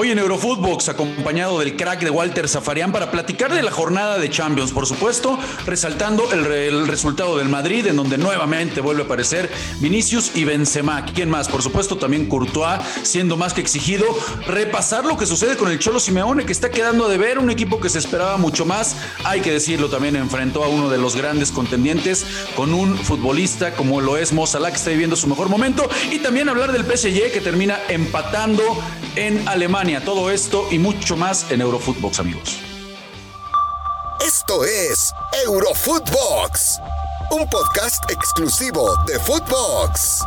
Hoy en Eurofootbox, acompañado del crack de Walter Zafarian, para platicar de la jornada de Champions, por supuesto, resaltando el, el, resultado del Madrid, en donde nuevamente vuelve a aparecer Vinicius y Benzema. ¿Quién más? Por supuesto, también Courtois, siendo más que exigido. Repasar lo que sucede con el Cholo Simeone, que está quedando de ver, un equipo que se esperaba mucho más. Hay que decirlo, también enfrentó a uno de los grandes contendientes con un futbolista como lo es Mo que está viviendo su mejor momento. Y también hablar del PSG, que termina empatando en Alemania. Todo esto y mucho más en Eurofootbox, amigos. Esto es Eurofootbox, un podcast exclusivo de Footbox.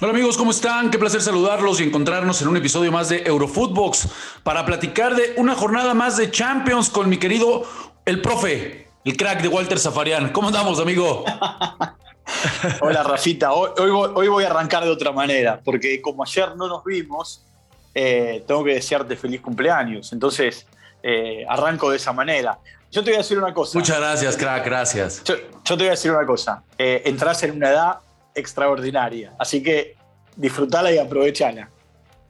Hola amigos, ¿cómo están? Qué placer saludarlos y encontrarnos en un episodio más de Eurofootbox para platicar de una jornada más de Champions con mi querido el profe, el crack de Walter Zafarian. ¿Cómo andamos, amigo? Hola, Rafita. Hoy, hoy, voy a arrancar de otra manera, porque como ayer no nos vimos, eh, tengo que desearte feliz cumpleaños. Entonces, eh, arranco de esa manera. Yo te voy a decir una cosa. Muchas gracias, crack, gracias. Yo, te voy a decir una cosa. Eh, entras en una edad extraordinaria, así que disfrutala y aprovechala.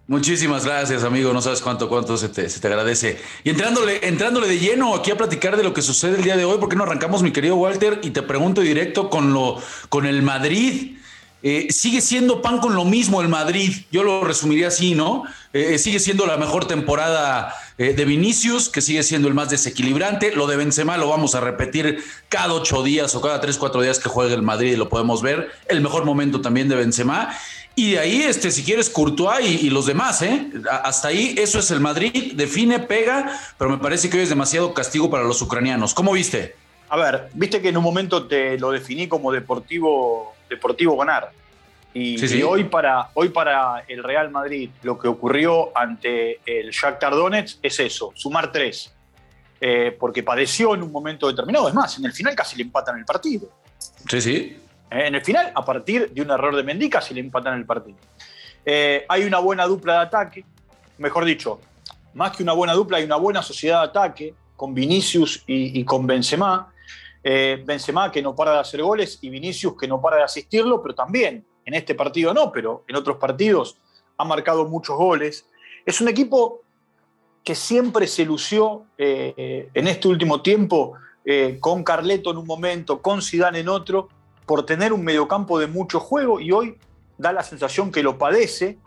Muchísimas gracias, amigo. No sabes cuánto, cuánto se te, se te, agradece. Y entrándole, entrándole de lleno aquí a platicar de lo que sucede el día de hoy, ¿por qué no arrancamos, mi querido Walter? Y te pregunto directo con, lo, con el Madrid. Eh, sigue siendo pan con lo mismo el Madrid, yo lo resumiría así, ¿no? Eh, sigue siendo la mejor temporada eh, de Vinicius, que sigue siendo el más desequilibrante. Lo de Benzema lo vamos a repetir cada ocho días o cada tres, cuatro días que juegue el Madrid, lo podemos ver. El mejor momento también de Benzema. Y de ahí, este, si quieres, Courtois y, y, los demás, ¿eh? Hasta ahí, eso es el Madrid, define, pega, pero me parece que hoy es demasiado castigo para los ucranianos. ¿Cómo viste? A ver, viste que en un momento te lo definí como deportivo, deportivo ganar. Y, sí, sí. y hoy, para, hoy para el Real Madrid, lo que ocurrió ante el Shakhtar Donetsk es eso, sumar tres. Eh, porque padeció en un momento determinado. Es más, en el final casi le empatan el partido. Sí, sí. En el final, a partir de un error de Mendica, se le empatan el partido. Eh, hay una buena dupla de ataque, mejor dicho, más que una buena dupla, hay una buena sociedad de ataque con Vinicius y, con Benzema. Eh, Benzema que no para de hacer goles y Vinicius que no para de asistirlo, pero también en este partido no, pero en otros partidos ha marcado muchos goles. Es un equipo que siempre se lució eh, en este último tiempo eh, con Carleto en un momento, con Zidane en otro, por tener un mediocampo de mucho juego y hoy da la sensación que lo padece.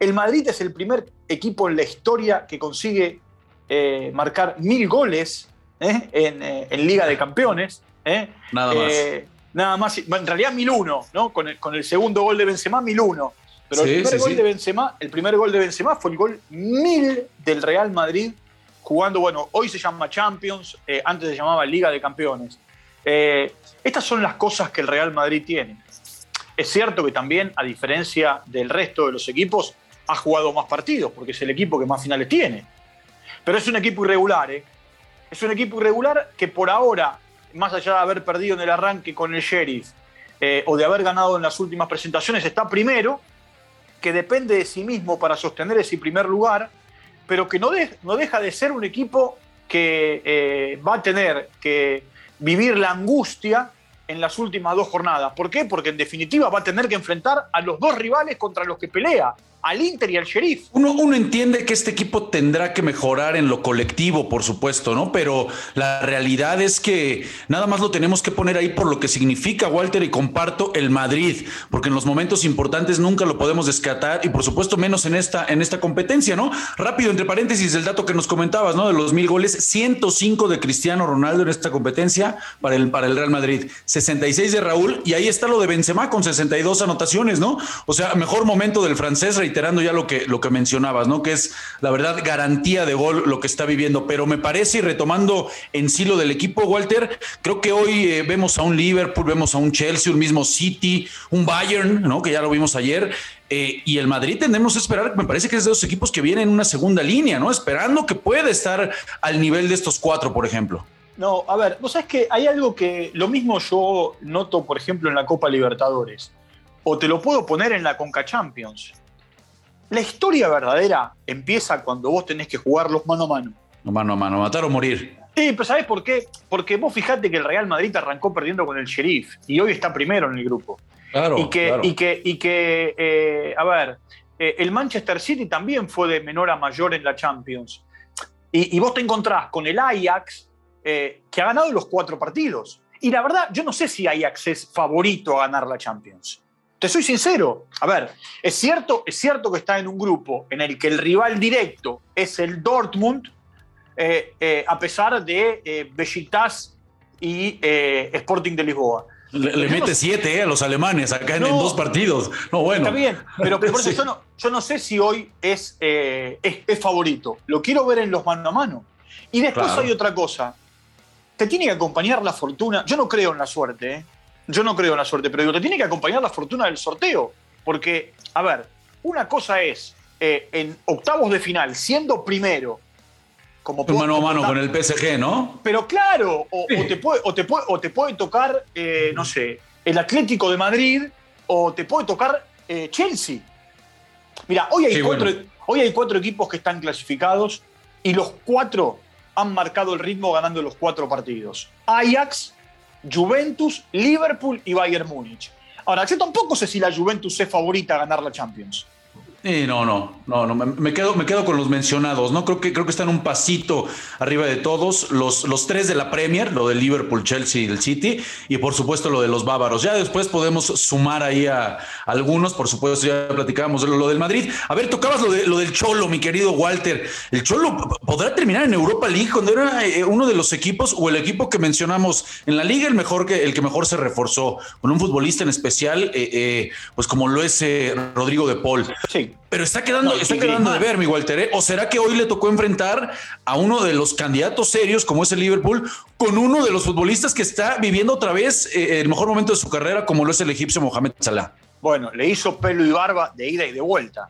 El Madrid es el primer equipo en la historia que consigue eh, marcar mil goles ¿eh? en, eh, en, Liga de Campeones. Nada más. nada más. En realidad 1001, ¿no? Con el, con el segundo gol de Benzema, 1001. Pero sí, el, primer sí, gol sí. de Benzema, el primer gol de Benzema fue el gol 1000 del Real Madrid jugando, bueno, hoy se llama Champions, antes se llamaba Liga de Campeones. Eh, estas son las cosas que el Real Madrid tiene. Es cierto que también, a diferencia del resto de los equipos, ha jugado más partidos, porque es el equipo que más finales tiene. Pero es un equipo irregular, ¿eh? Es un equipo irregular que por ahora, más allá de haber perdido en el arranque con el Sheriff eh, o de haber ganado en las últimas presentaciones, está primero, que depende de sí mismo para sostener ese primer lugar, pero que no, de, no deja de ser un equipo que eh, va a tener que vivir la angustia en las últimas dos jornadas. ¿Por qué? Porque en definitiva va a tener que enfrentar a los dos rivales contra los que pelea, al Inter y al Sheriff. Uno, uno, entiende que este equipo tendrá que mejorar en lo colectivo, por supuesto, ¿no? Pero la realidad es que nada más lo tenemos que poner ahí por lo que significa, Walter, y comparto el Madrid, porque en los momentos importantes nunca lo podemos descartar y por supuesto menos en esta, en esta competencia, ¿no? Rápido, entre paréntesis, el dato que nos comentabas, ¿no? De los mil goles, 105 de Cristiano Ronaldo en esta competencia para el, para el Real Madrid, 66 de Raúl, y ahí está lo de Benzema con 62 anotaciones, ¿no? O sea, mejor momento del francés, reiterando ya lo que, lo que mencionabas, ¿no? Que es la verdad garantía de gol lo que está viviendo. Pero me parece, y retomando en sí lo del equipo, Walter, creo que hoy eh, vemos a un Liverpool, vemos a un Chelsea, un mismo City, un Bayern, ¿no? Que ya lo vimos ayer. Eh, y el Madrid tenemos que esperar, me parece que es de los equipos que vienen en una segunda línea, ¿no? Esperando que pueda estar al nivel de estos cuatro, por ejemplo. No, a ver, vos sabés que hay algo que lo mismo yo noto, por ejemplo, en la Copa Libertadores, o te lo puedo poner en la Conca Champions. La historia verdadera empieza cuando vos tenés que jugarlos mano a mano. Mano a mano, matar o morir. Sí, pero ¿sabés por qué? Porque vos fijate que el Real Madrid arrancó perdiendo con el Sheriff y hoy está primero en el grupo. Claro. Y que, claro. y que, y que eh, a ver, eh, el Manchester City también fue de menor a mayor en la Champions. Y, vos te encontrás con el Ajax, eh, que ha ganado los cuatro partidos. Y la verdad, yo no sé si Ajax es favorito a ganar la Champions. Te soy sincero. A ver, es cierto, es cierto que está en un grupo en el que el rival directo es el Dortmund, eh, a pesar de eh, Besiktas y Sporting de Lisboa. Le, mete siete eh, a los alemanes acá en, dos partidos. No, bueno. Está bien, pero por eso yo, no, sé si hoy eh, es, es, favorito. Lo quiero ver en los mano a mano. Y después hay otra cosa. Te tiene que acompañar la fortuna. Yo no creo en la suerte, ¿eh? Yo no creo en la suerte, pero digo, te tiene que acompañar la fortuna del sorteo. Porque, a ver, una cosa es en octavos de final, siendo primero, como mano a mano con el PSG, ¿no? Pero claro, o, te, puede, o, te, puede, o te puede tocar, eh, no sé, el Atlético de Madrid o te puede tocar eh, Chelsea. Mira, hoy hay, cuatro, hoy hay cuatro equipos que están clasificados y los cuatro han marcado el ritmo ganando los cuatro partidos. Ajax, Juventus, Liverpool y Bayern Múnich. Ahora, yo tampoco sé si la Juventus es favorita a ganar la Champions no, no, no, no, me quedo, me quedo con los mencionados, ¿no? Creo que, creo que están un pasito arriba de todos, los, los tres de la Premier, lo de Liverpool, Chelsea y el City, y por supuesto lo de los bávaros. Ya después podemos sumar ahí a, algunos, por supuesto, ya platicábamos lo, lo, del Madrid. A ver, tocabas lo, de, lo del Cholo, mi querido Walter. ¿El Cholo podrá terminar en Europa League cuando era eh, uno de los equipos o el equipo que mencionamos en la liga, el mejor que el que mejor se reforzó, con un futbolista en especial, eh, eh, pues como lo es Rodrigo de Paul? Sí. Pero está quedando, está quedando de ver, mi Walter. ¿eh? ¿O será que hoy le tocó enfrentar a uno de los candidatos serios, como es el Liverpool, con uno de los futbolistas que está viviendo otra vez eh, el mejor momento de su carrera, como lo es el egipcio Mohamed Salah? Bueno, le hizo pelo y barba de ida y de vuelta.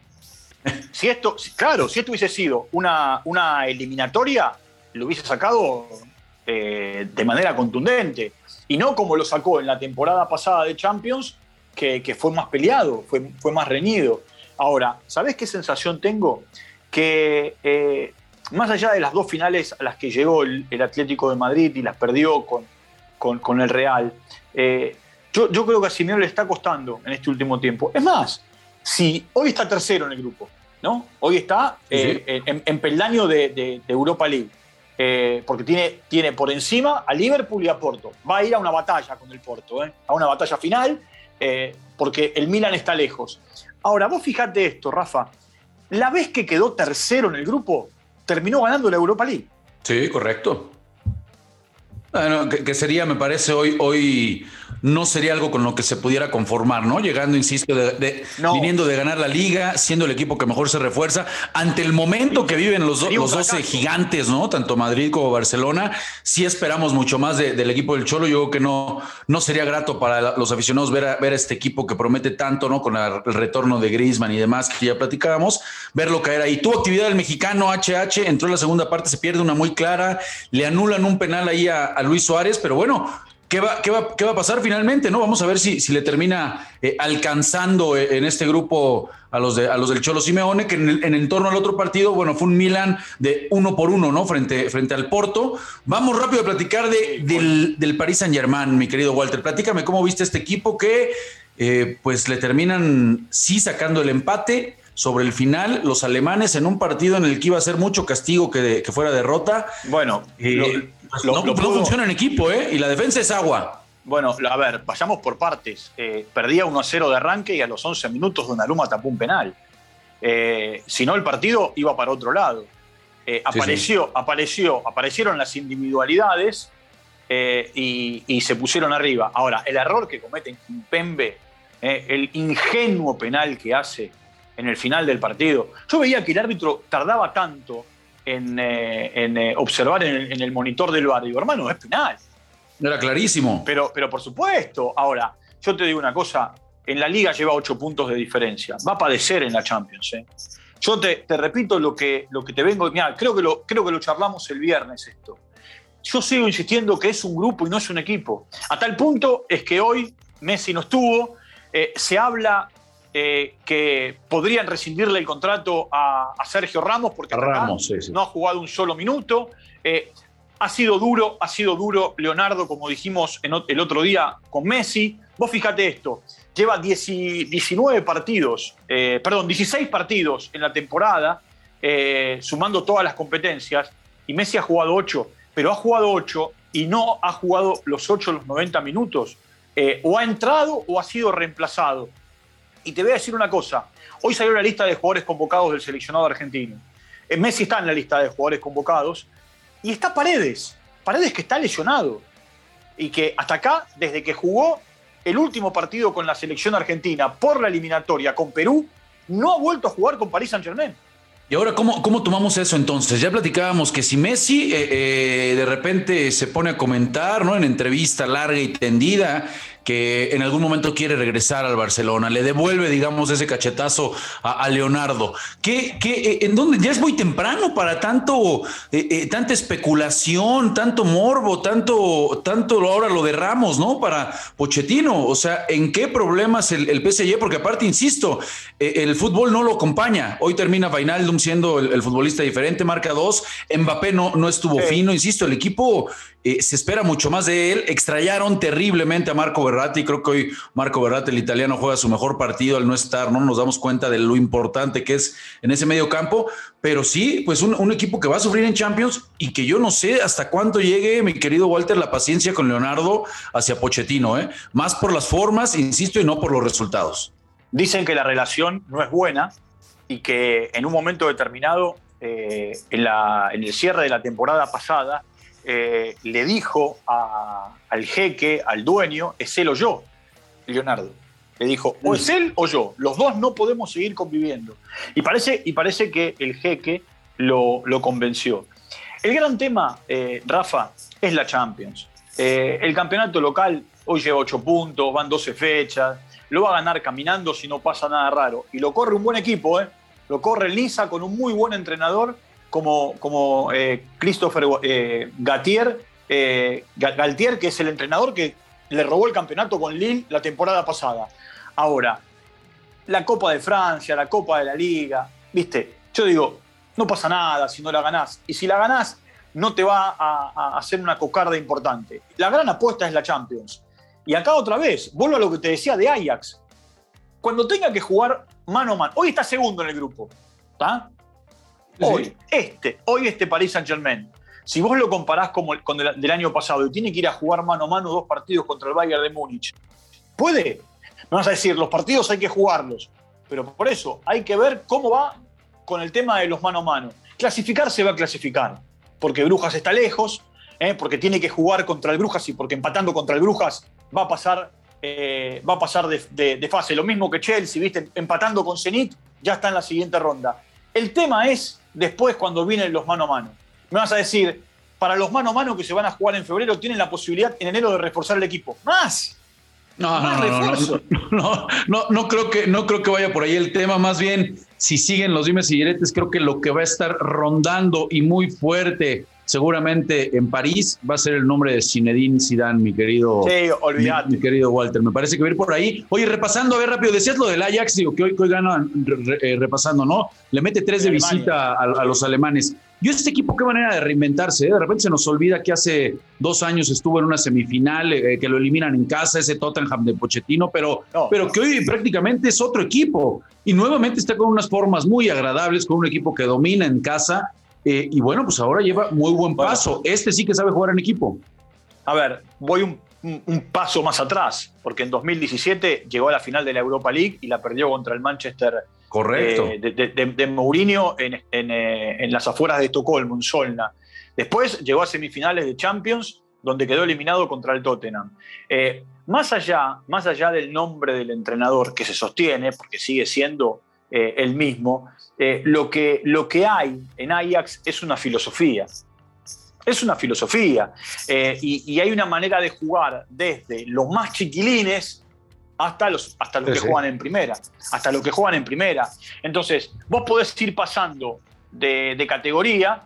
si esto, claro, si esto hubiese sido una, una eliminatoria, lo hubiese sacado eh, de manera contundente. Y no como lo sacó en la temporada pasada de Champions, que, que fue más peleado, fue, fue más reñido. Ahora, ¿sabes qué sensación tengo? Que eh, más allá de las dos finales a las que llegó el, Atlético de Madrid y las perdió con, con, el Real, eh, yo, creo que a Simeone le está costando en este último tiempo. Es más, si hoy está tercero en el grupo, ¿no? Hoy está eh, en, peldaño de, Europa League. porque tiene, tiene por encima a Liverpool y a Porto. Va a ir a una batalla con el Porto, a una batalla final, porque el Milan está lejos. Ahora, vos fijate esto, Rafa. La vez que quedó tercero en el grupo, terminó ganando la Europa League. Sí, correcto. Bueno, que, sería, me parece, hoy, hoy no sería algo con lo que se pudiera conformar, ¿no? Llegando, insisto, de, viniendo de ganar la liga, siendo el equipo que mejor se refuerza, ante el momento que viven los, los 12 gigantes, ¿no? Tanto Madrid como Barcelona, sí esperamos mucho más del equipo del Cholo. Yo creo que no, no sería grato para los aficionados ver a, ver a este equipo que promete tanto, ¿no? Con el retorno de Griezmann y demás que ya platicábamos, verlo caer ahí. Tuvo actividad el mexicano HH, entró en la segunda parte, se pierde una muy clara, le anulan un penal ahí a Luis Suárez, pero bueno, ¿Qué va, qué, va, ¿Qué va, a pasar finalmente? ¿no? Vamos a ver si, si le termina eh, alcanzando eh, en este grupo a los, de, a los del Cholo Simeone, que en, el, en torno al otro partido, bueno, fue un Milan de uno por uno, ¿no? Frente, frente al Porto. Vamos rápido a platicar de, del, del Paris Saint Germain, mi querido Walter. Platícame cómo viste este equipo que eh, pues le terminan sí sacando el empate sobre el final, los alemanes en un partido en el que iba a ser mucho castigo que, que fuera derrota. Bueno, no, funciona en equipo, ¿eh? Y la defensa es agua. Bueno, a ver, vayamos por partes. Eh, perdía 1-0 de arranque y a los 11 minutos Donnarumma tapó un penal. Eh, si no, el partido iba para otro lado. Eh, apareció, apareció, aparecieron las individualidades y, y, se pusieron arriba. Ahora, el error que comete Pembe, el ingenuo penal que hace en el final del partido. Yo veía que el árbitro tardaba tanto en, eh, eh, observar en el, monitor del bar. Digo, hermano, es penal. Era clarísimo. Pero, pero por supuesto. Ahora, yo te digo una cosa. En la liga lleva ocho puntos de diferencia. Va a padecer en la Champions. ¿eh? Yo te, repito lo que, lo que te vengo. Mira, creo que, lo, creo que lo charlamos el viernes esto. Yo sigo insistiendo que es un grupo y no es un equipo. A tal punto es que hoy Messi no estuvo. se habla eh, que podrían rescindirle el contrato a, Sergio Ramos porque no ha jugado un solo minuto. Eh, ha sido duro, ha sido duro Leonardo, como dijimos el otro día con Messi. Vos fíjate esto, lleva 19 partidos, eh, perdón, 16 partidos en la temporada, sumando todas las competencias, y Messi ha jugado 8, pero ha jugado 8 y no ha jugado los 8 los 90 minutos. O ha entrado o ha sido reemplazado. Y te voy a decir una cosa, hoy salió la lista de jugadores convocados del seleccionado argentino. Messi está en la lista de jugadores convocados y está Paredes, Paredes que está lesionado y que hasta acá, desde que jugó el último partido con la selección argentina por la eliminatoria con Perú, no ha vuelto a jugar con París Saint Germain. Y ahora, ¿cómo, ¿cómo, tomamos eso entonces? Ya platicábamos que si Messi eh, eh, de repente se pone a comentar, ¿no? En entrevista larga y tendida, que en algún momento quiere regresar al Barcelona, le devuelve, digamos, ese cachetazo a, Leonardo. ¿Qué, qué, eh, en dónde? Ya es muy temprano para tanto, eh, eh, tanta especulación, tanto morbo, tanto, tanto ahora lo derramos, ¿no? Para Pochettino. O sea, ¿en qué problemas el, el PSG? Porque aparte, insisto, el fútbol no lo acompaña. Hoy termina Vainaldum siendo el, futbolista diferente, marca dos. Mbappé no, no estuvo fino, insisto, el equipo se espera mucho más de él. Extrañaron terriblemente a Marco Berratti. Creo que hoy Marco Berratti, el italiano, juega su mejor partido al no estar. No nos damos cuenta de lo importante que es en ese medio campo. Pero sí, pues un, equipo que va a sufrir en Champions y que yo no sé hasta cuándo llegue, mi querido Walter, la paciencia con Leonardo hacia Pochettino. ¿eh? Más por las formas, insisto, y no por los resultados. Dicen que la relación no es buena y que en un momento determinado, eh, en el cierre de la temporada pasada, eh, le dijo al jeque, al dueño, es él o yo, Leonardo. Le dijo, o es él o yo, los dos no podemos seguir conviviendo. Y parece, y parece que el jeque lo, convenció. El gran tema, eh, Rafa, es la Champions. Eh, el campeonato local hoy lleva 8 puntos, van 12 fechas, lo va a ganar caminando si no pasa nada raro. Y lo corre un buen equipo, lo corre Lisa con un muy buen entrenador como, como eh, Christopher eh, Gatier, eh, Galtier, que es el entrenador que le robó el campeonato con Lille la temporada pasada. Ahora, la Copa de Francia, la Copa de la Liga, viste, yo digo, no pasa nada si no la ganás. Y si la ganás, no te va a, hacer una cocarda importante. La gran apuesta es la Champions. Y acá otra vez, vuelvo a lo que te decía de Ajax. Cuando tenga que jugar mano a mano, hoy está segundo en el grupo, ¿está? Hoy, este, hoy este Paris Saint Germain, si vos lo comparás con el del año pasado y tiene que ir a jugar mano a mano dos partidos contra el Bayern de Múnich, ¿puede? Me vas a decir, los partidos hay que jugarlos, pero por eso hay que ver cómo va con el tema de los mano a mano. Clasificar se va a clasificar, porque Brujas está lejos, ¿eh? porque tiene que jugar contra el Brujas y porque empatando contra el Brujas va a pasar, eh, va a pasar de, fase. Lo mismo que Chelsea, ¿viste? empatando con Zenit, ya está en la siguiente ronda. El tema es después cuando vienen los mano a mano. Me vas a decir, para los mano a mano que se van a jugar en febrero, tienen la posibilidad en enero de reforzar el equipo. ¡Más! No, no, no, no, no, creo que, no creo que vaya por ahí el tema. Más bien, si siguen los dimes y diretes, creo que lo que va a estar rondando y muy fuerte seguramente en París va a ser el nombre de Zinedine Zidane, mi querido, sí. Mi, querido Walter. Me parece que va a ir por ahí. Oye, repasando, a ver rápido, decías lo del Ajax, digo que hoy, hoy ganan eh, repasando, ¿no? Le mete tres de, visita a, los alemanes. Yo este equipo, qué manera de reinventarse. ¿eh? De repente se nos olvida que hace dos años estuvo en una semifinal, eh, que lo eliminan en casa, ese Tottenham de Pochettino, pero, pero que hoy prácticamente es otro equipo. Y nuevamente está con unas formas muy agradables, con un equipo que domina en casa eh, y bueno, pues ahora lleva muy buen paso. este sí que sabe jugar en equipo. A ver, voy un, paso más atrás, porque en 2017 llegó a la final de la Europa League y la perdió contra el Manchester Correcto. Eh, de, Mourinho en, eh, en, las afueras de Estocolmo, en Solna. Después llegó a semifinales de Champions, donde quedó eliminado contra el Tottenham. más, allá, más allá del nombre del entrenador que se sostiene, porque sigue siendo el mismo, eh, lo, que, lo que hay en Ajax es una filosofía. Es una filosofía. Eh, y, hay una manera de jugar desde los más chiquilines hasta los, hasta los que juegan en primera. Hasta los que juegan en primera. Entonces, vos podés ir pasando de, categoría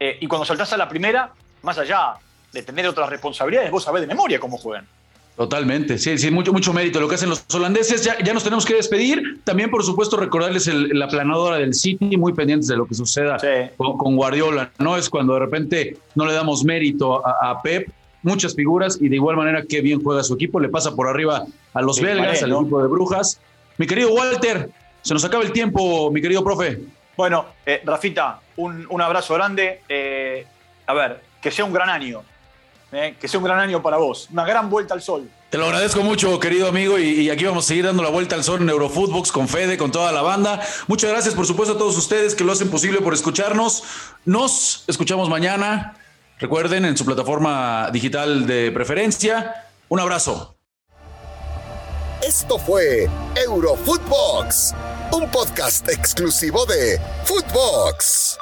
eh, y cuando saltás a la primera, más allá de tener otras responsabilidades, vos sabés de memoria cómo juegan. Totalmente, sí, sí, mucho, mucho mérito lo que hacen los holandeses. Ya, ya nos tenemos que despedir. También, por supuesto, recordarles la planadora del City, muy pendientes de lo que suceda con, Guardiola. No es cuando de repente no le damos mérito a, Pep. muchas figuras y de igual manera qué bien juega su equipo. Le pasa por arriba a los belgas, al equipo de Brujas. Mi querido Walter, se nos acaba el tiempo, mi querido profe. Bueno, eh, Rafita, un, abrazo grande. Eh, a ver, que sea un gran año. Eh, que sea un gran año para vos. Una gran vuelta al sol. Te lo agradezco mucho, querido amigo, y, aquí vamos a seguir dando la vuelta al sol en Eurofootbox con Fede, con toda la banda. Muchas gracias, por supuesto, a todos ustedes que lo hacen posible por escucharnos. Nos escuchamos mañana. Recuerden, en su plataforma digital de preferencia. Un abrazo. Esto fue Eurofootbox, un podcast exclusivo de Footbox.